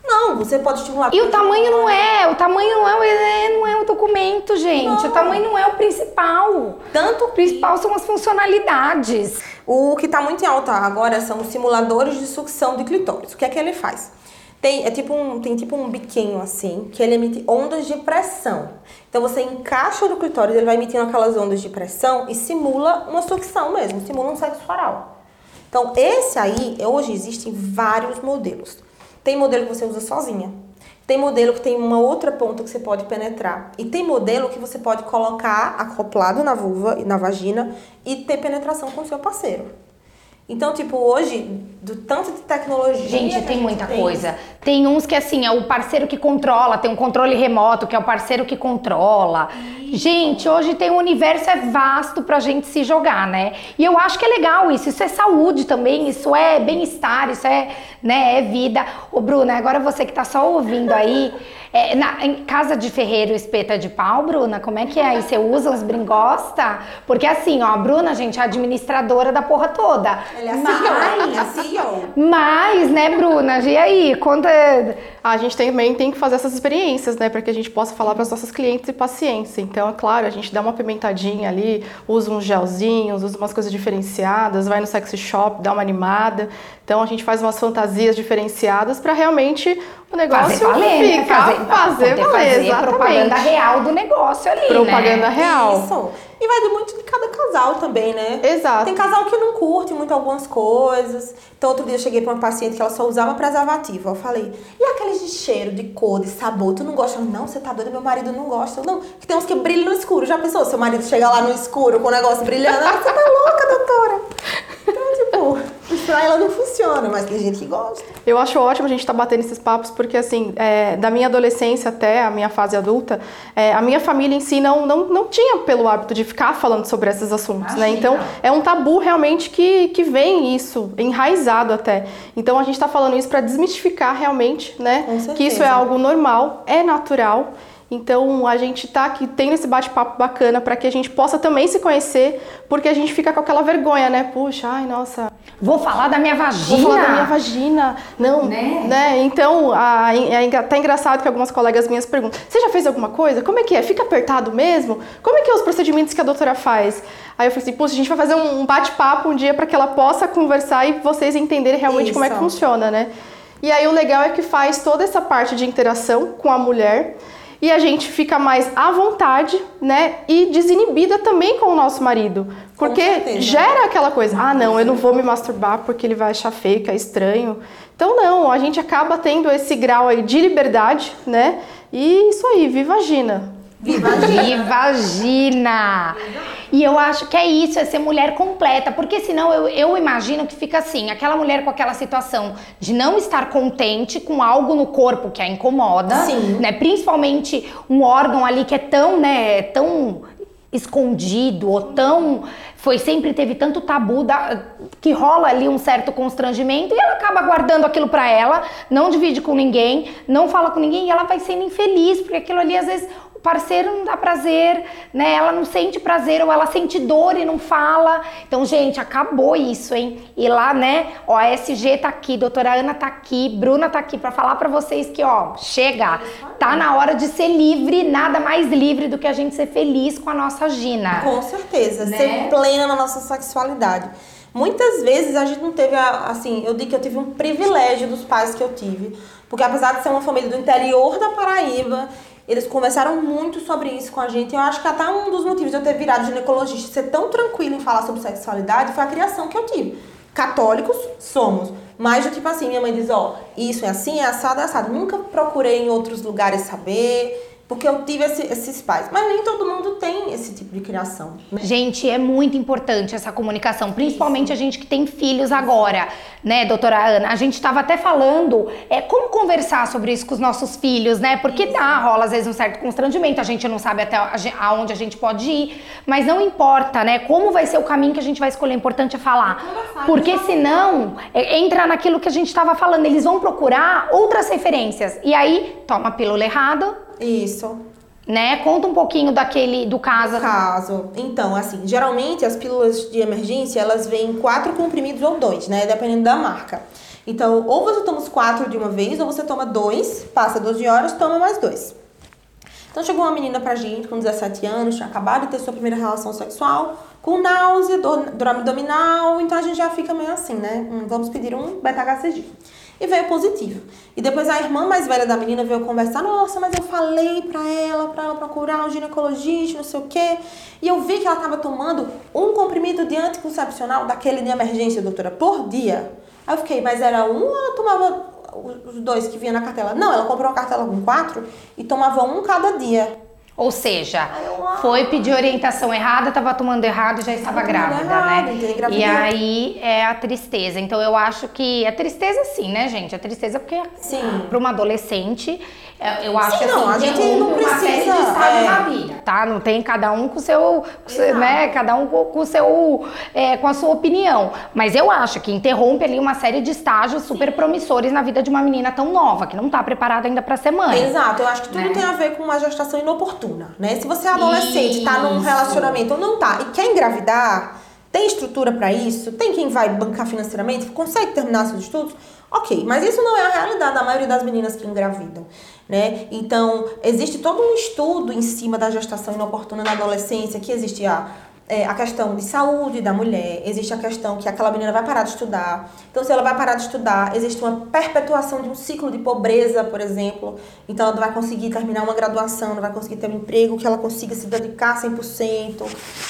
Não, você pode estimular. E o tamanho não é, o tamanho não é, é, não é o documento, gente. Não. O tamanho não é o principal. Tanto o principal são as funcionalidades. O que está muito em alta agora são os simuladores de sucção de clitóris. O que é que ele faz? Tem, é tipo um, tem tipo um biquinho assim, que ele emite ondas de pressão. Então você encaixa no clitóris, ele vai emitindo aquelas ondas de pressão e simula uma sucção mesmo, simula um sexo oral. Então esse aí, hoje existem vários modelos. Tem modelo que você usa sozinha. Tem modelo que tem uma outra ponta que você pode penetrar. E tem modelo que você pode colocar acoplado na vulva e na vagina e ter penetração com o seu parceiro. Então, tipo, hoje, do tanto de tecnologia. Gente, tem muita tem. coisa. Tem uns que, assim, é o parceiro que controla, tem um controle remoto, que é o parceiro que controla. Gente, hoje tem um universo é vasto pra gente se jogar, né? E eu acho que é legal isso. Isso é saúde também, isso é bem-estar, isso é, né, é vida. Ô, Bruna, agora você que tá só ouvindo aí. É, na, em casa de ferreiro espeta de pau, Bruna, como é que é? Aí você usa uns bringosta? Porque assim, ó, a Bruna, gente, é a administradora da porra toda. Ela é a CEO, é a CEO. Mas, né, Bruna? E aí, conta... A gente também tem que fazer essas experiências, né, para que a gente possa falar para as nossas clientes e pacientes. Então, é claro, a gente dá uma pimentadinha ali, usa uns gelzinhos, usa umas coisas diferenciadas, vai no sexy shop, dá uma animada. Então, a gente faz umas fantasias diferenciadas para realmente o negócio fazer valer, né? ficar, fazer, fazer valer, fazer propaganda real do negócio ali, propaganda né? real. Isso. E vai de muito de cada casal também, né? Exato. Tem casal que não curte muito algumas coisas. Então, outro dia eu cheguei pra uma paciente que ela só usava preservativo. Eu falei, e aqueles de cheiro, de cor, de sabor? Tu não gosta? Não, você tá doida, meu marido não gosta. Não, que tem uns que brilham no escuro. Já pensou? Seu marido chega lá no escuro com o negócio brilhando? Você tá louca, doutora? Tipo... Pra ela não funciona, mas tem gente que gosta. Eu acho ótimo a gente estar tá batendo esses papos, porque assim, é, da minha adolescência até a minha fase adulta, é, a minha família em si não, não, não tinha pelo hábito de ficar falando sobre esses assuntos, né? Imagina. né? Então, é um tabu realmente que, que vem isso, enraizado até. Então, a gente está falando isso para desmistificar realmente, né? Que isso é algo normal, é natural então a gente tá aqui tendo esse bate-papo bacana para que a gente possa também se conhecer, porque a gente fica com aquela vergonha, né? Puxa, ai, nossa. Vou falar da minha vagina. Vou falar da minha vagina. Não, né? né? Então, a, é tá engraçado que algumas colegas minhas perguntam: "Você já fez alguma coisa? Como é que é? Fica apertado mesmo? Como é que é os procedimentos que a doutora faz?" Aí eu falei assim: "Puxa, a gente vai fazer um bate-papo um dia para que ela possa conversar e vocês entenderem realmente Isso. como é que funciona, né?" E aí o legal é que faz toda essa parte de interação com a mulher e a gente fica mais à vontade, né? E desinibida também com o nosso marido. Porque gera aquela coisa, ah, não, eu não vou me masturbar porque ele vai achar feio, que é estranho. Então, não, a gente acaba tendo esse grau aí de liberdade, né? E isso aí, viva a Gina! Viva a Gina! E eu acho que é isso, é ser mulher completa, porque senão eu, eu imagino que fica assim, aquela mulher com aquela situação de não estar contente com algo no corpo que a incomoda, Sim. né? Principalmente um órgão ali que é tão, né, tão escondido ou tão foi sempre teve tanto tabu da, que rola ali um certo constrangimento e ela acaba guardando aquilo para ela, não divide com ninguém, não fala com ninguém e ela vai sendo infeliz porque aquilo ali às vezes parceiro não dá prazer, né? Ela não sente prazer ou ela sente dor e não fala. Então, gente, acabou isso, hein? E lá, né? Ó, a SG tá aqui, doutora Ana tá aqui, Bruna tá aqui para falar para vocês que, ó, chega, tá na hora de ser livre, nada mais livre do que a gente ser feliz com a nossa Gina. Com certeza, né? ser plena na nossa sexualidade. Muitas vezes a gente não teve, a, assim, eu digo que eu tive um privilégio dos pais que eu tive. Porque apesar de ser uma família do interior da Paraíba, eles conversaram muito sobre isso com a gente. Eu acho que até um dos motivos de eu ter virado ginecologista e ser tão tranquilo em falar sobre sexualidade foi a criação que eu tive. Católicos somos. Mas do tipo assim, minha mãe diz, ó, isso é assim, é assado, é assado. Nunca procurei em outros lugares saber porque eu tive esse, esses pais. Mas nem todo mundo tem esse tipo de criação. Né? Gente, é muito importante essa comunicação, principalmente Isso. a gente que tem filhos agora, né, doutora Ana? A gente estava até falando é, como conversar sobre isso com os nossos filhos, né? Porque dá, rola às vezes um certo constrangimento, a gente não sabe até aonde a gente pode ir, mas não importa, né? Como vai ser o caminho que a gente vai escolher, o importante é falar. Porque senão, é, entra naquilo que a gente estava falando, eles vão procurar outras referências. E aí, toma a pílula errada, isso. Né? Conta um pouquinho daquele do caso. Do caso. Então, assim, geralmente as pílulas de emergência, elas vêm quatro comprimidos ou dois, né? Dependendo da marca. Então, ou você toma os quatro de uma vez, ou você toma dois, passa 12 horas, toma mais dois. Então, chegou uma menina pra gente com 17 anos, tinha acabado de ter sua primeira relação sexual, com náusea, dor, dor abdominal, então a gente já fica meio assim, né? Hum, vamos pedir um beta-HCG. E veio positivo. E depois a irmã mais velha da menina veio conversar, nossa, mas eu falei pra ela, pra ela procurar um ginecologista, não sei o quê. E eu vi que ela estava tomando um comprimido de anticoncepcional daquele de emergência, doutora, por dia. Aí eu fiquei, mas era um ou ela tomava os dois que vinha na cartela? Não, ela comprou uma cartela com quatro e tomava um cada dia. Ou seja, foi pedir orientação errada, estava tomando errado e já estava grávida, errado, né? E aí é a tristeza. Então eu acho que a tristeza sim, né, gente? A tristeza porque para uma adolescente é, eu acho Sim, assim, não, a gente não precisa, uma série de é... na vida, tá? Não tem cada um com seu, com né? Cada um com, o seu, é, com a sua opinião. Mas eu acho que interrompe ali uma série de estágios super promissores na vida de uma menina tão nova que não tá preparada ainda para ser mãe. Exato. Eu acho que tudo né? tem a ver com uma gestação inoportuna, né? Se você é adolescente, Isso. tá num relacionamento ou não tá e quer engravidar, tem estrutura para isso, tem quem vai bancar financeiramente, consegue terminar seus estudos, ok. Mas isso não é a realidade da maioria das meninas que engravidam né? Então, existe todo um estudo em cima da gestação inoportuna na adolescência, que existe a é, a questão de saúde da mulher, existe a questão que aquela menina vai parar de estudar. Então, se ela vai parar de estudar, existe uma perpetuação de um ciclo de pobreza, por exemplo. Então, ela não vai conseguir terminar uma graduação, não vai conseguir ter um emprego que ela consiga se dedicar 100%.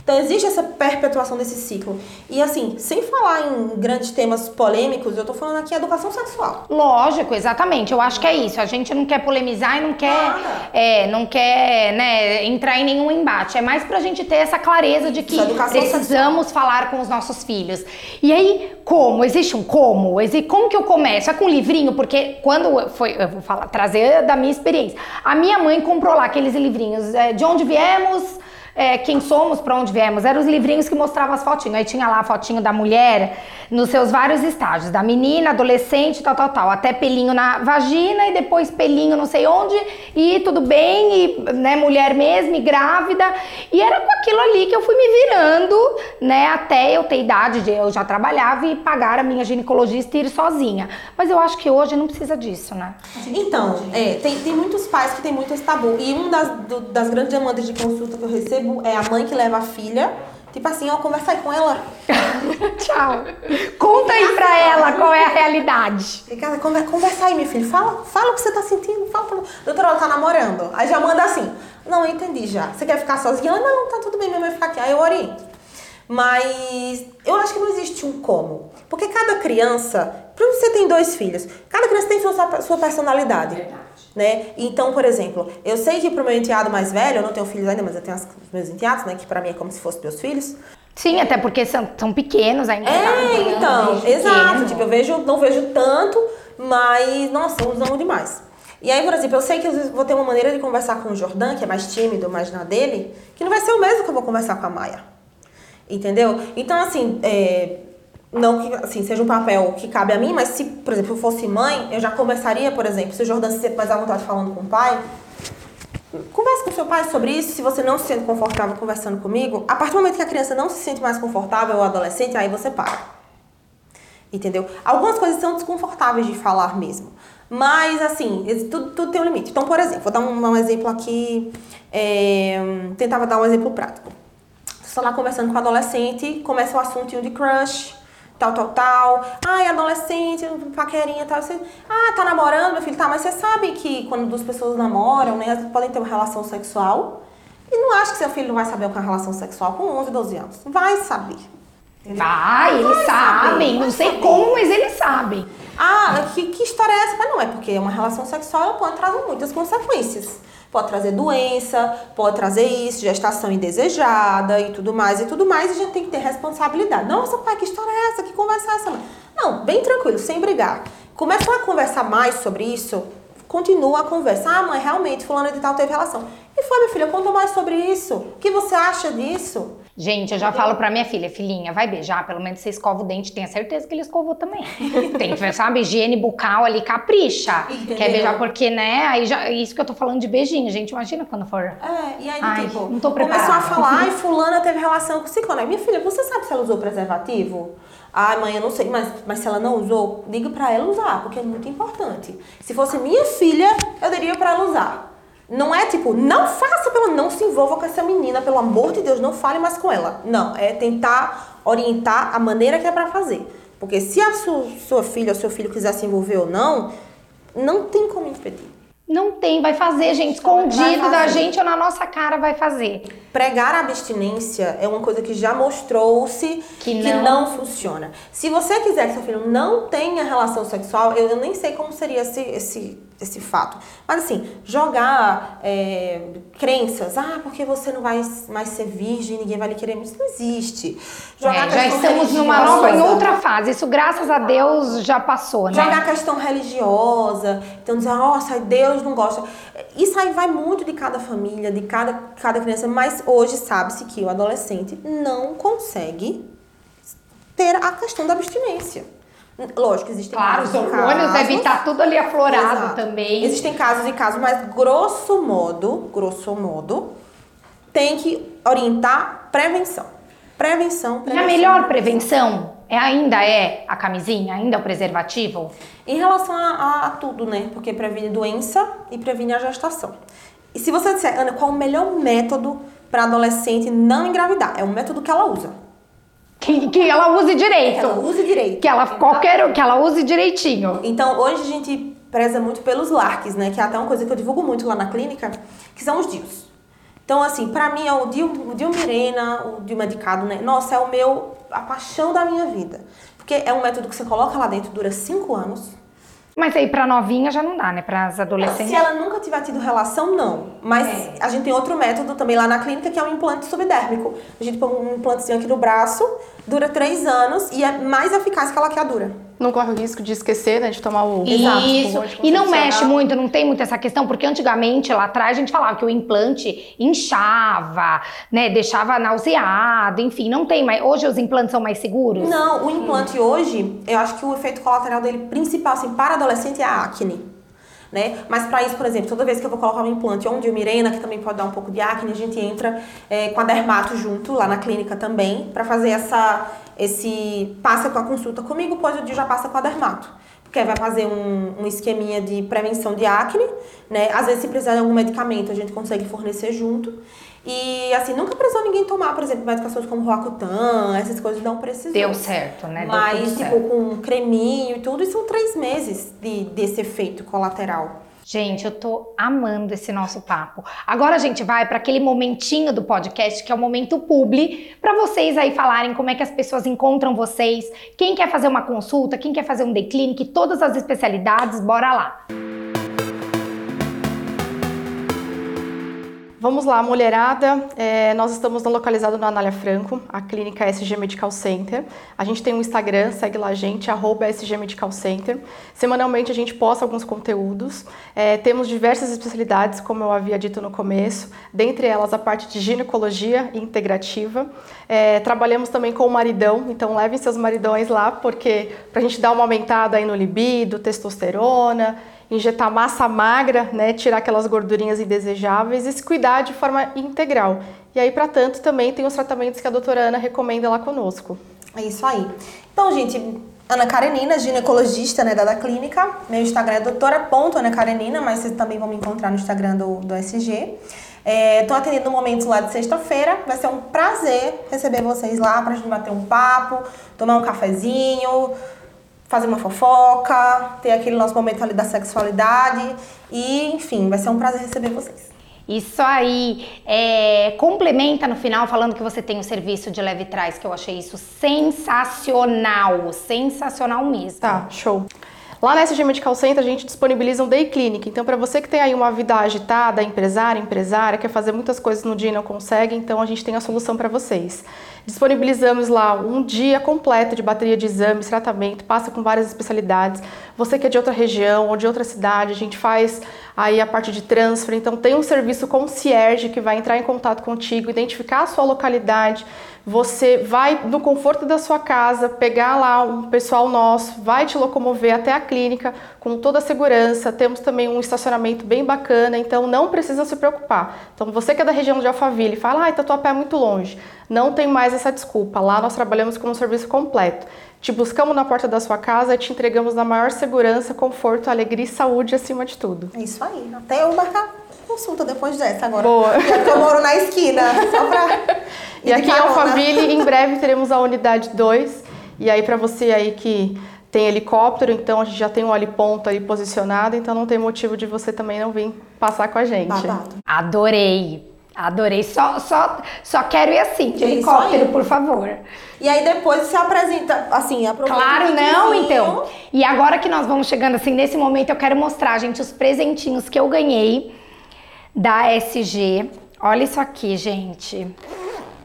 Então, existe essa perpetuação desse ciclo. E, assim, sem falar em grandes temas polêmicos, eu tô falando aqui educação sexual. Lógico, exatamente. Eu acho que é isso. A gente não quer polemizar e não quer, é, não quer né, entrar em nenhum embate. É mais pra gente ter essa clareza de que precisamos sexual. falar com os nossos filhos. E aí, como? Existe um como? Como que eu começo? É com um livrinho? Porque quando foi, eu vou falar, trazer da minha experiência. A minha mãe comprou lá aqueles livrinhos, é, de onde viemos, é, quem somos, para onde viemos. Eram os livrinhos que mostravam as fotinhas. Aí tinha lá a fotinho da mulher nos seus vários estágios, da menina, adolescente, tal, tal, tal, até pelinho na vagina e depois pelinho não sei onde e tudo bem, e né, mulher mesmo, e grávida. E era com aquilo ali que eu fui me virando, né, até eu ter idade, de, eu já trabalhava e pagar a minha ginecologista e ir sozinha. Mas eu acho que hoje não precisa disso, né? Então, é, tem, tem muitos pais que tem muito esse tabu. E uma das, das grandes demandas de consulta que eu recebo é a mãe que leva a filha Tipo assim, ó, conversa aí com ela. Tchau. Conta aí pra ela qual é a realidade. Fica, conversa aí, meu filho. Fala, fala o que você tá sentindo. Fala pra... Doutora, ela tá namorando. Aí já manda assim. Não, eu entendi já. Você quer ficar sozinha? Ela, não, tá tudo bem, minha mãe ficar aqui. Aí eu oriento. Mas eu acho que não existe um como. Porque cada criança, por você tem dois filhos, cada criança tem sua, sua personalidade. Verdade né? Então, por exemplo, eu sei que pro meu enteado mais velho, eu não tenho filhos ainda, mas eu tenho os meus enteados, né? Que para mim é como se fossem meus filhos. Sim, até porque são, são pequenos ainda. É, então, exato. Pequeno. Tipo, eu vejo, não vejo tanto, mas, nossa, eu os amo demais. E aí, por exemplo, eu sei que eu vou ter uma maneira de conversar com o Jordan, que é mais tímido, mais na dele, que não vai ser o mesmo que eu vou conversar com a Maia. Entendeu? Então, assim, é, não que assim, seja um papel que cabe a mim, mas se, por exemplo, eu fosse mãe, eu já começaria, por exemplo, se o Jordan se sente mais à vontade falando com o pai, converse com seu pai sobre isso. Se você não se sente confortável conversando comigo, a partir do momento que a criança não se sente mais confortável, ou adolescente, aí você para. Entendeu? Algumas coisas são desconfortáveis de falar mesmo. Mas, assim, tudo, tudo tem um limite. Então, por exemplo, vou dar um, um exemplo aqui. É, tentava dar um exemplo prático. Estou lá conversando com um adolescente, começa o assunto de crush tal, tal, tal. Ai, adolescente, paquerinha tal. Você, ah, tá namorando, meu filho? Tá, mas você sabe que quando duas pessoas namoram, né, elas podem ter uma relação sexual. E não acho que seu filho não vai saber o que é uma relação sexual com 11, 12 anos. Vai saber. Vai, eles sabem. Não sei saber. como, mas eles sabem. Ah, que, que história é essa? Mas não é, porque uma relação sexual ela pode trazer muitas consequências pode trazer doença, pode trazer isso, gestação indesejada e tudo mais e tudo mais, e a gente tem que ter responsabilidade. Nossa, pai, que história é essa? Que conversa é essa? Não, bem tranquilo, sem brigar. Começar a conversar mais sobre isso, continua a conversa. Ah, mãe, realmente, fulano de tal teve relação. E foi, minha filha, conta mais sobre isso. O que você acha disso? Gente, eu já falo pra minha filha, filhinha, vai beijar, pelo menos você escova o dente, tenha certeza que ele escovou também. Tem que, sabe, higiene bucal ali, capricha. Entendeu? Quer beijar porque, né, aí já, isso que eu tô falando de beijinho, gente, imagina quando for. É, e aí, Ai, tipo, não tô preparada. começou a falar, ai, fulana teve relação com ciclone. Minha filha, você sabe se ela usou preservativo? Ai, mãe, eu não sei, mas, mas se ela não usou, diga pra ela usar, porque é muito importante. Se fosse minha filha, eu diria pra ela usar. Não é tipo, não faça pelo não se envolva com essa menina, pelo amor de Deus, não fale mais com ela. Não, é tentar orientar a maneira que é para fazer. Porque se a sua, sua filha ou seu filho quiser se envolver ou não, não tem como impedir. Não tem, vai fazer, gente, escondido da gente ou na nossa cara vai fazer. Pregar a abstinência é uma coisa que já mostrou-se Que que, não- não. funciona. Se você quiser que seu filho não tenha relação sexual, eu, eu nem sei como seria esse, esse, esse fato. Mas assim, jogar é, crenças, ah, porque você não vai mais ser virgem, ninguém vai lhe querer, isso não existe. É, já estamos numa nova, em outra fase. Isso, graças a Deus, já passou, né? Jogar a questão religiosa, então dizer, nossa, Deus não gosta. Isso aí vai muito de cada família, de cada, cada criança, mas hoje sabe-se que o adolescente não consegue ter a questão da abstinência. Lógico, existem Claro, os casos. e hormônios casos. devem estar tudo ali aflorado Exato. também. Existem casos e casos, mas grosso modo, grosso modo, tem que orientar prevenção. Prevenção, E prevenção. a melhor prevenção é, ainda é a camisinha, ainda é o preservativo? Em relação a, a- a tudo, né? Porque previne doença e previne a gestação. E se você disser, Ana, qual o melhor método para adolescente não engravidar? É o método que ela usa. Que, que ela use Que direito. ela use direito. Que ela, qualquer, que ela use direitinho. Então, hoje a gente preza muito pelos LARCs, né? Que é até uma coisa que eu divulgo muito lá na clínica, que são os DIUs. Então, assim, pra mim é o Dil, o Dil Mirena, o Dil medicado, né? Nossa, é o meu, a paixão da minha vida. Porque é um método que você coloca lá dentro, dura cinco anos. Mas aí pra novinha já não dá, né? Para as adolescentes. Se ela nunca tiver tido relação, não. Mas É. a gente tem outro método também lá na clínica, que é um implante subdérmico. A gente põe um implantezinho aqui no braço, dura três anos e é mais eficaz que a laqueadura. Não corre o risco de esquecer, né, de tomar o Exato, Isso. o E não mexe muito, não tem muito essa questão, porque antigamente, lá atrás, a gente falava que o implante inchava, né? Deixava nauseado, enfim, não tem mais. Hoje os implantes são mais seguros? Não, o implante hoje, eu acho que o efeito colateral dele principal, assim, para adolescente é a acne. Né? Mas para isso, por exemplo, toda vez que eu vou colocar um implante ou um Dilmirena, que também pode dar um pouco de acne, a gente entra é, com a dermato junto, lá na clínica também, para fazer essa, esse, passa com a consulta comigo, depois o dia já passa com a dermato. Porque vai fazer um, um esqueminha de prevenção de acne, né? Às vezes, se precisar de algum medicamento, a gente consegue fornecer junto. E, assim, nunca precisou ninguém tomar, por exemplo, medicações como Roacutan, essas coisas não precisou. Deu certo, né? Deu Mas, tipo, certo. com um creminho e tudo, e são três meses de, desse efeito colateral. Gente, eu tô amando esse nosso papo. Agora a gente vai para aquele momentinho do podcast que é o momento publi, para vocês aí falarem como é que as pessoas encontram vocês, quem quer fazer uma consulta, quem quer fazer um day clinic, todas as especialidades, bora lá. Vamos lá, mulherada. É, nós estamos localizados na Anália Franco, a clínica SG Medical Center. A gente tem um Instagram, segue lá a gente, arroba SG Medical Center. Semanalmente a gente posta alguns conteúdos. É, temos diversas especialidades, como eu havia dito no começo, dentre elas a parte de ginecologia integrativa. É, trabalhamos também com o maridão, então levem seus maridões lá, porque pra gente dar uma aumentada aí no libido, testosterona, injetar massa magra, né, tirar aquelas gordurinhas indesejáveis e se cuidar de forma integral. E aí, para tanto, também tem os tratamentos que a doutora Ana recomenda lá conosco. É isso aí. Então, gente, Ana Karenina, ginecologista, né, da, da clínica. Meu Instagram é doutora.ana Karenina, mas vocês também vão me encontrar no Instagram do, do SG. Estou atendendo no momento lá de sexta-feira. Vai ser um prazer receber vocês lá pra gente bater um papo, tomar um cafezinho, fazer uma fofoca, ter aquele nosso momento ali da sexualidade. E, enfim, vai ser um prazer receber vocês. Isso aí. É, complementa no final falando que você tem o serviço de leve trás, que eu achei isso sensacional. Sensacional mesmo. Tá, show. Lá na SG Medical Center a gente disponibiliza um day clinic. Então, para você que tem aí uma vida agitada, empresária, empresária, quer fazer muitas coisas no dia e não consegue, então a gente tem a solução para vocês. Disponibilizamos lá um dia completo de bateria de exames, tratamento, passa com várias especialidades. Você que é de outra região ou de outra cidade, a gente faz aí a parte de transfer. Então, tem um serviço concierge que vai entrar em contato contigo, identificar a sua localidade, você vai no conforto da sua casa, pegar lá um pessoal nosso, vai te locomover até a clínica com toda a segurança. Temos também um estacionamento bem bacana, então não precisa se preocupar. Então você que é da região de Alphaville, fala, ai, Tatuapé é muito longe. Não tem mais essa desculpa. Lá nós trabalhamos com um serviço completo. Te buscamos na porta da sua casa e te entregamos na maior segurança, conforto, alegria e saúde acima de tudo. É isso aí. Até eu marcar consulta depois dessa agora. Boa. Eu moro na esquina. Só pra. E aqui em Alphaville, em breve teremos a unidade 2 E aí para você aí que tem helicóptero, então a gente já tem um ponto aí posicionado, então não tem motivo de você também não vir passar com a gente. Babado. Adorei. Adorei. Só, só, só quero ir assim, de helicóptero, por favor. E aí depois você apresenta, assim, aproveita Claro, não, então. E agora que nós vamos chegando assim, nesse momento eu quero mostrar, gente, os presentinhos que eu ganhei da SG. Olha isso aqui, gente.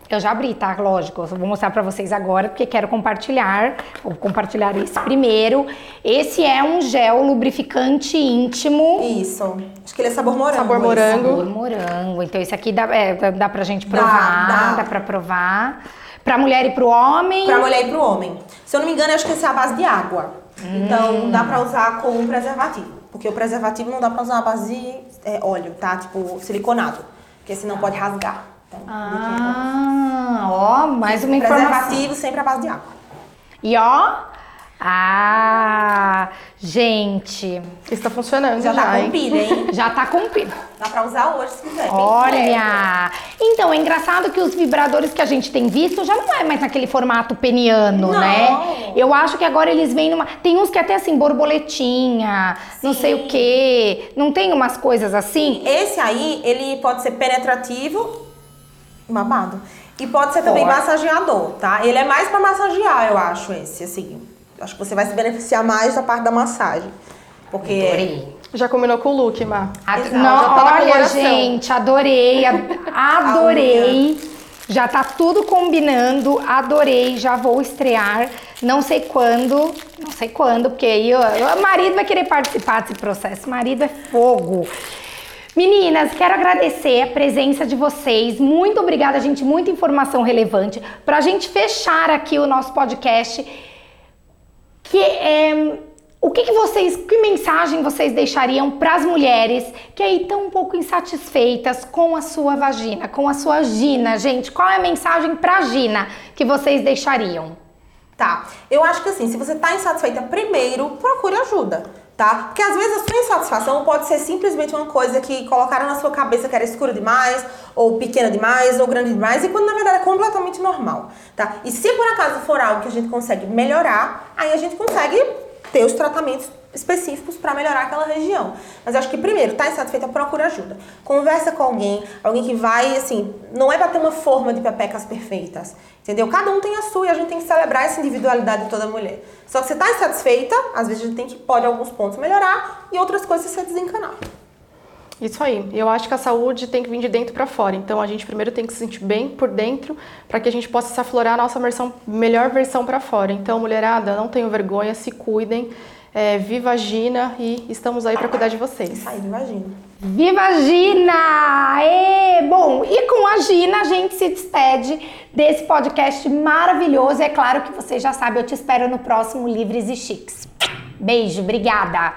Eu já abri, tá? Lógico, eu vou mostrar pra vocês agora porque quero compartilhar. Vou compartilhar esse primeiro. Esse é um gel lubrificante íntimo. Isso. Acho que ele é sabor morango. Sabor morango. Sabor morango. Então esse aqui dá, é, dá pra gente provar, dá. dá pra provar. Pra mulher e pro homem. Pra mulher e pro homem. Se eu não me engano, acho que esse é a base de água. Hum. Então dá pra usar com um preservativo. Porque o preservativo não dá pra usar a base de é, óleo, tá? Tipo siliconado. Porque senão pode rasgar. Ah, ó, mais uma informação. preservativo sempre a base de água. E ó, ah, gente, Está funcionando Já já, tá com hein? pilha, hein? já tá com pi- Dá pra usar hoje se quiser. Olha! Então, é engraçado que os vibradores que a gente tem visto já não é mais naquele formato peniano, Não. né? Eu acho que agora eles vêm numa. Tem uns que até assim, borboletinha, não Sim. sei o quê. Não tem umas coisas assim? Esse aí, ele pode ser penetrativo, babado. E pode ser também Forte. massageador, tá? Ele é mais pra massagear, eu acho, esse, assim. Acho que você vai se beneficiar mais da parte da massagem. Porque Adorei. Já combinou com o look, Má. A- Exato, não, tá olha, gente, adorei, adorei. Já tá tudo combinando, adorei, já vou estrear. Não sei quando, não sei quando, porque aí o marido vai querer participar desse processo. Marido é fogo. Meninas, quero agradecer a presença de vocês. Muito obrigada, gente. Muita informação relevante. Pra gente fechar aqui o nosso podcast, que é, o que, que vocês, que mensagem vocês deixariam para as mulheres que aí estão um pouco insatisfeitas com a sua vagina, com a sua gina, gente? Qual é a mensagem para gina que vocês deixariam? Tá. Eu acho que assim, se você tá insatisfeita, primeiro procure ajuda, tá? Porque às vezes a sua insatisfação pode ser simplesmente uma coisa que colocaram na sua cabeça que era escura demais, ou pequena demais, ou grande demais, e quando na verdade é completamente normal, tá? E se por acaso for algo que a gente consegue melhorar, aí a gente consegue ter os tratamentos específicos para melhorar aquela região. Mas eu acho que primeiro, tá insatisfeita, procura ajuda. Conversa com alguém, alguém que vai, assim, não é para ter uma forma de pepecas perfeitas, entendeu? Cada um tem a sua e a gente tem que celebrar essa individualidade de toda mulher. Só que você tá insatisfeita, às vezes a gente tem que, pode alguns pontos melhorar e outras coisas você desencanar. Isso aí. Eu acho que a saúde tem que vir de dentro para fora. Então a gente primeiro tem que se sentir bem por dentro para que a gente possa se aflorar a nossa versão, melhor versão para fora. Então, mulherada, não tenham vergonha, se cuidem. É, viva Gina e estamos aí para cuidar de vocês. Aí, viva Gina. Viva Gina! E, bom, e com a Gina a gente se despede desse podcast maravilhoso. É claro que você já sabe, eu te espero no próximo Livres e Chiques. Beijo, obrigada!